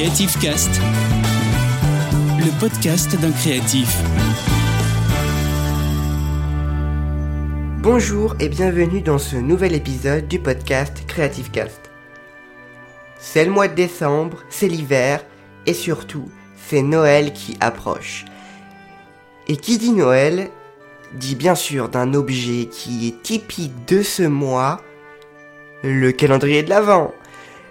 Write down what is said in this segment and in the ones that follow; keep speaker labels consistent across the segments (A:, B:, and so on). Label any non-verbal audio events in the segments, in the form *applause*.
A: Creative Cast, le podcast d'un créatif.
B: Bonjour et bienvenue dans ce nouvel épisode du podcast Creative Cast. C'est le mois de décembre, c'est l'hiver et surtout, c'est Noël qui approche. Et qui dit Noël dit bien sûr d'un objet qui est typique de ce mois, le calendrier de l'Avent.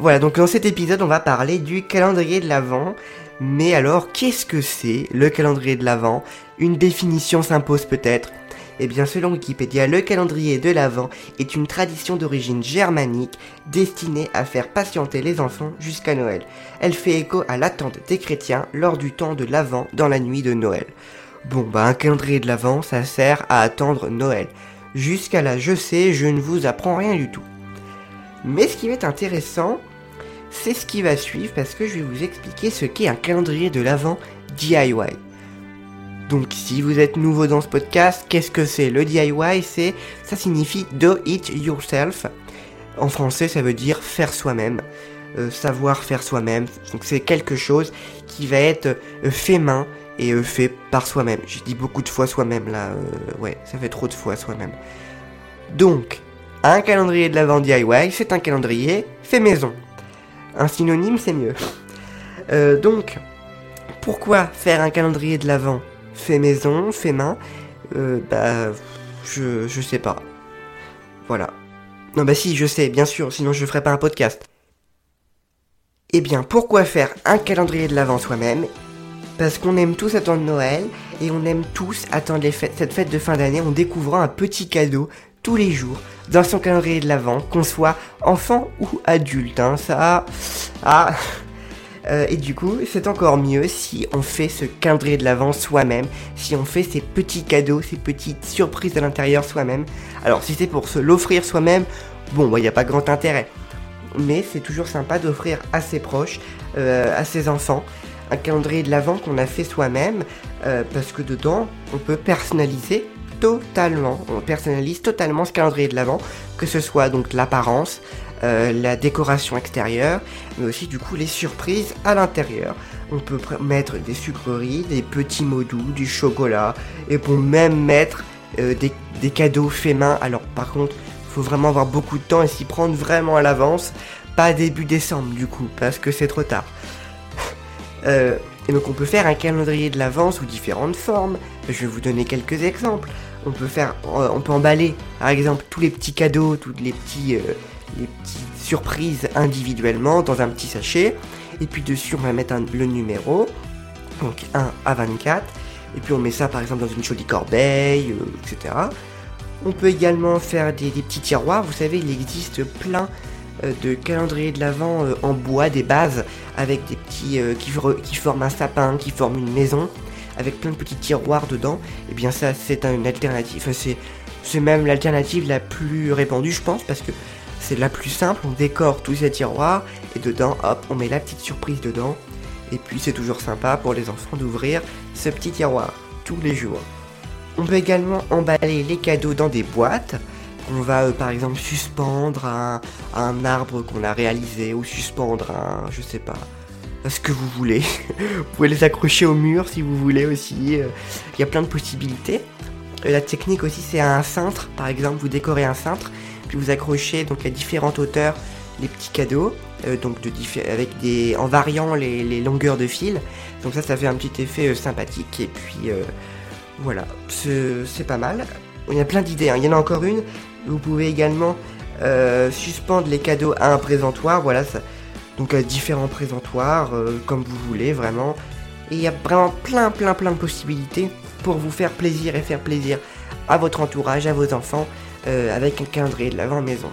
B: Voilà, donc dans cet épisode, on va parler du calendrier de l'Avent. Mais alors, qu'est-ce que c'est le calendrier de l'Avent? Une définition s'impose peut-être? Eh bien, selon Wikipédia, le calendrier de l'Avent est une tradition d'origine germanique destinée à faire patienter les enfants jusqu'à Noël. Elle fait écho à l'attente des chrétiens lors du temps de l'Avent dans la nuit de Noël. Bon, bah, un calendrier de l'Avent, ça sert à attendre Noël. Jusqu'à là, je sais, je ne vous apprends rien du tout. Mais ce qui être intéressant, c'est ce qui va suivre parce que je vais vous expliquer ce qu'est un calendrier de l'Avent DIY. Donc si vous êtes nouveau dans ce podcast, qu'est-ce que c'est Le DIY, c'est ça signifie do it yourself. En français, ça veut dire faire soi-même, euh, savoir faire soi-même. Donc c'est quelque chose qui va être euh, fait main et euh, fait par soi-même. J'ai dit beaucoup de fois soi-même là, ouais, ça fait trop de fois soi-même. Donc, un calendrier de l'Avent DIY, c'est un calendrier fait maison. Un synonyme, c'est mieux. Euh, donc, pourquoi faire un calendrier de l'Avent? Fait maison, fait main? Euh, Bah, je, je sais pas. Voilà. Non, bah si, je sais, bien sûr, sinon je ferais pas un podcast. Eh bien, pourquoi faire un calendrier de l'Avent soi-même? Parce qu'on aime tous attendre Noël et on aime tous attendre cette fête de fin d'année en découvrant un petit cadeau tous les jours dans son calendrier de l'Avent, qu'on soit enfant ou adulte. Hein, ça, ah. Euh, et du coup, c'est encore mieux si on fait ce calendrier de l'Avent soi-même, si on fait ces petits cadeaux, ces petites surprises à l'intérieur soi-même. Alors, si c'est pour se l'offrir soi-même, bon, il bah, n'y a pas grand intérêt. Mais c'est toujours sympa d'offrir à ses proches, euh, à ses enfants, un calendrier de l'Avent qu'on a fait soi-même, euh, parce que dedans, on peut personnaliser totalement, on personnalise totalement ce calendrier de l'Avent, que ce soit donc l'apparence, euh, la décoration extérieure, mais aussi du coup les surprises à l'intérieur. On peut mettre des sucreries, des petits mots du chocolat, et pour même mettre euh, des, cadeaux faits main. Alors par contre, faut vraiment avoir beaucoup de temps et s'y prendre vraiment à l'avance, pas début décembre du coup, parce que c'est trop tard. *laughs* euh, et donc on peut faire un calendrier de l'avant sous différentes formes. Je vais vous donner quelques exemples. On peut euh, emballer, par exemple, tous les petits cadeaux, toutes euh, les petites surprises individuellement dans un petit sachet. Et puis dessus, on va mettre le numéro, donc 1 à 24. Et puis on met ça, par exemple, dans une jolie corbeille, euh, etc. On peut également faire des, petits tiroirs. Vous savez, il existe plein de calendriers de l'Avent en bois, des bases avec des petits qui, qui forment un sapin, qui forment une maison avec plein de petits tiroirs dedans, et eh bien ça c'est une alternative, enfin, c'est même l'alternative la plus répandue je pense parce que c'est la plus simple, on décore tous ces tiroirs et dedans hop on met la petite surprise dedans et puis c'est toujours sympa pour les enfants d'ouvrir ce petit tiroir tous les jours. On peut également emballer les cadeaux dans des boîtes. On va euh, par exemple suspendre un, arbre qu'on a réalisé ou suspendre un, je sais pas, ce que vous voulez. *laughs* vous pouvez les accrocher au mur si vous voulez aussi. Il y a plein de possibilités. La technique aussi c'est un cintre, par exemple vous décorez un cintre, puis vous accrochez donc à différentes hauteurs les petits cadeaux, euh, donc de avec des en variant les, longueurs de fil. Donc ça ça fait un petit effet euh, sympathique et puis euh, voilà, c'est pas mal. Il y a plein d'idées, hein. il y en a encore une. Vous pouvez également suspendre les cadeaux à un présentoir, voilà ça donc à différents présentoirs, euh, comme vous voulez vraiment. Et il y a vraiment plein plein plein de possibilités pour vous faire plaisir et faire plaisir à votre entourage, à vos enfants, euh, avec un calendrier de l'avant maison.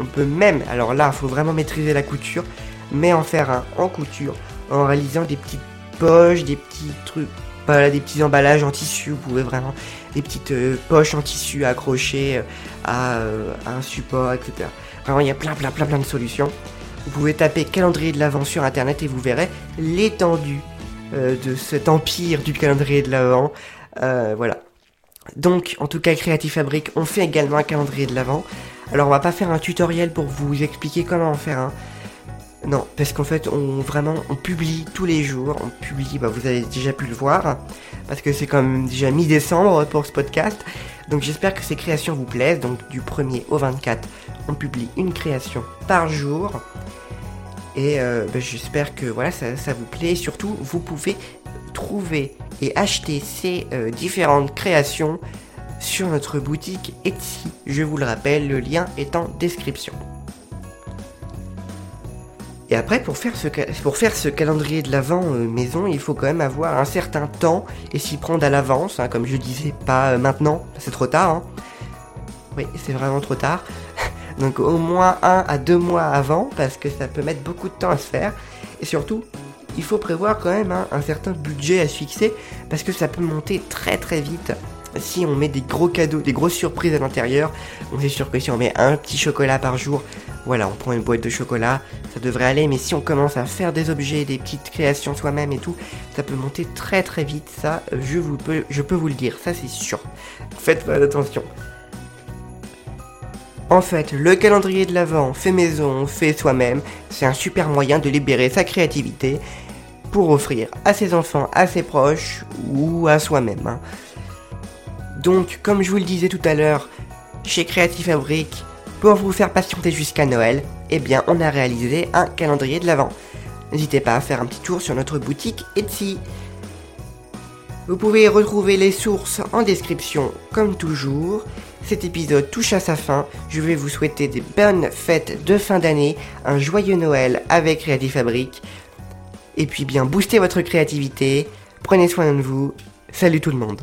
B: On peut même, alors là, il faut vraiment maîtriser la couture, mais en faire un en couture, en réalisant des petites poches, des petits trucs, voilà, des petits emballages en tissu, vous pouvez vraiment, des petites euh, poches en tissu accrochées à, à, un support, etc. Vraiment, il y a plein plein plein plein de solutions. Vous pouvez taper calendrier de l'Avent sur internet et vous verrez l'étendue euh, de cet empire du calendrier de l'Avent. Euh, voilà. Donc, en tout cas, Creative Fabric, on fait également un calendrier de l'Avent. Alors, on va pas faire un tutoriel pour vous expliquer comment en faire un. Non, parce qu'en fait, on vraiment, on publie tous les jours. On publie, bah, vous avez déjà pu le voir, parce que c'est quand même déjà mi-décembre pour ce podcast. Donc j'espère que ces créations vous plaisent. Donc du 1er au 24, on publie une création par jour. Et euh, bah, j'espère que voilà, ça, vous plaît. Et surtout, vous pouvez trouver et acheter ces euh, différentes créations sur notre boutique Etsy. Je vous le rappelle, le lien est en description. Et après, pour faire ce, calendrier de l'Avent euh, maison, il faut quand même avoir un certain temps et s'y prendre à l'avance, hein, comme je disais, pas euh, maintenant, c'est trop tard. Hein. Oui, c'est vraiment trop tard. *laughs* Donc au moins un à deux mois avant, parce que ça peut mettre beaucoup de temps à se faire. Et surtout, il faut prévoir quand même hein, un certain budget à se fixer, parce que ça peut monter très très vite si on met des gros cadeaux, des grosses surprises à l'intérieur, on est sûr que si on met un petit chocolat par jour, voilà, on prend une boîte de chocolat, ça devrait aller, mais si on commence à faire des objets, des petites créations soi-même et tout, ça peut monter très très vite, ça, je, peux, vous le dire, ça c'est sûr. Faites attention. En fait, le calendrier de l'Avent fait maison, fait soi-même, c'est un super moyen de libérer sa créativité pour offrir à ses enfants, à ses proches ou à soi-même. Hein. Donc, comme je vous le disais tout à l'heure, chez Creative Fabric, pour vous faire patienter jusqu'à Noël, eh bien, on a réalisé un calendrier de l'Avent. N'hésitez pas à faire un petit tour sur notre boutique Etsy. Vous pouvez retrouver les sources en description comme toujours. Cet épisode touche à sa fin. Je vais vous souhaiter des bonnes fêtes de fin d'année, un joyeux Noël avec Creative Fabric. Et puis bien booster votre créativité. Prenez soin de vous. Salut tout le monde.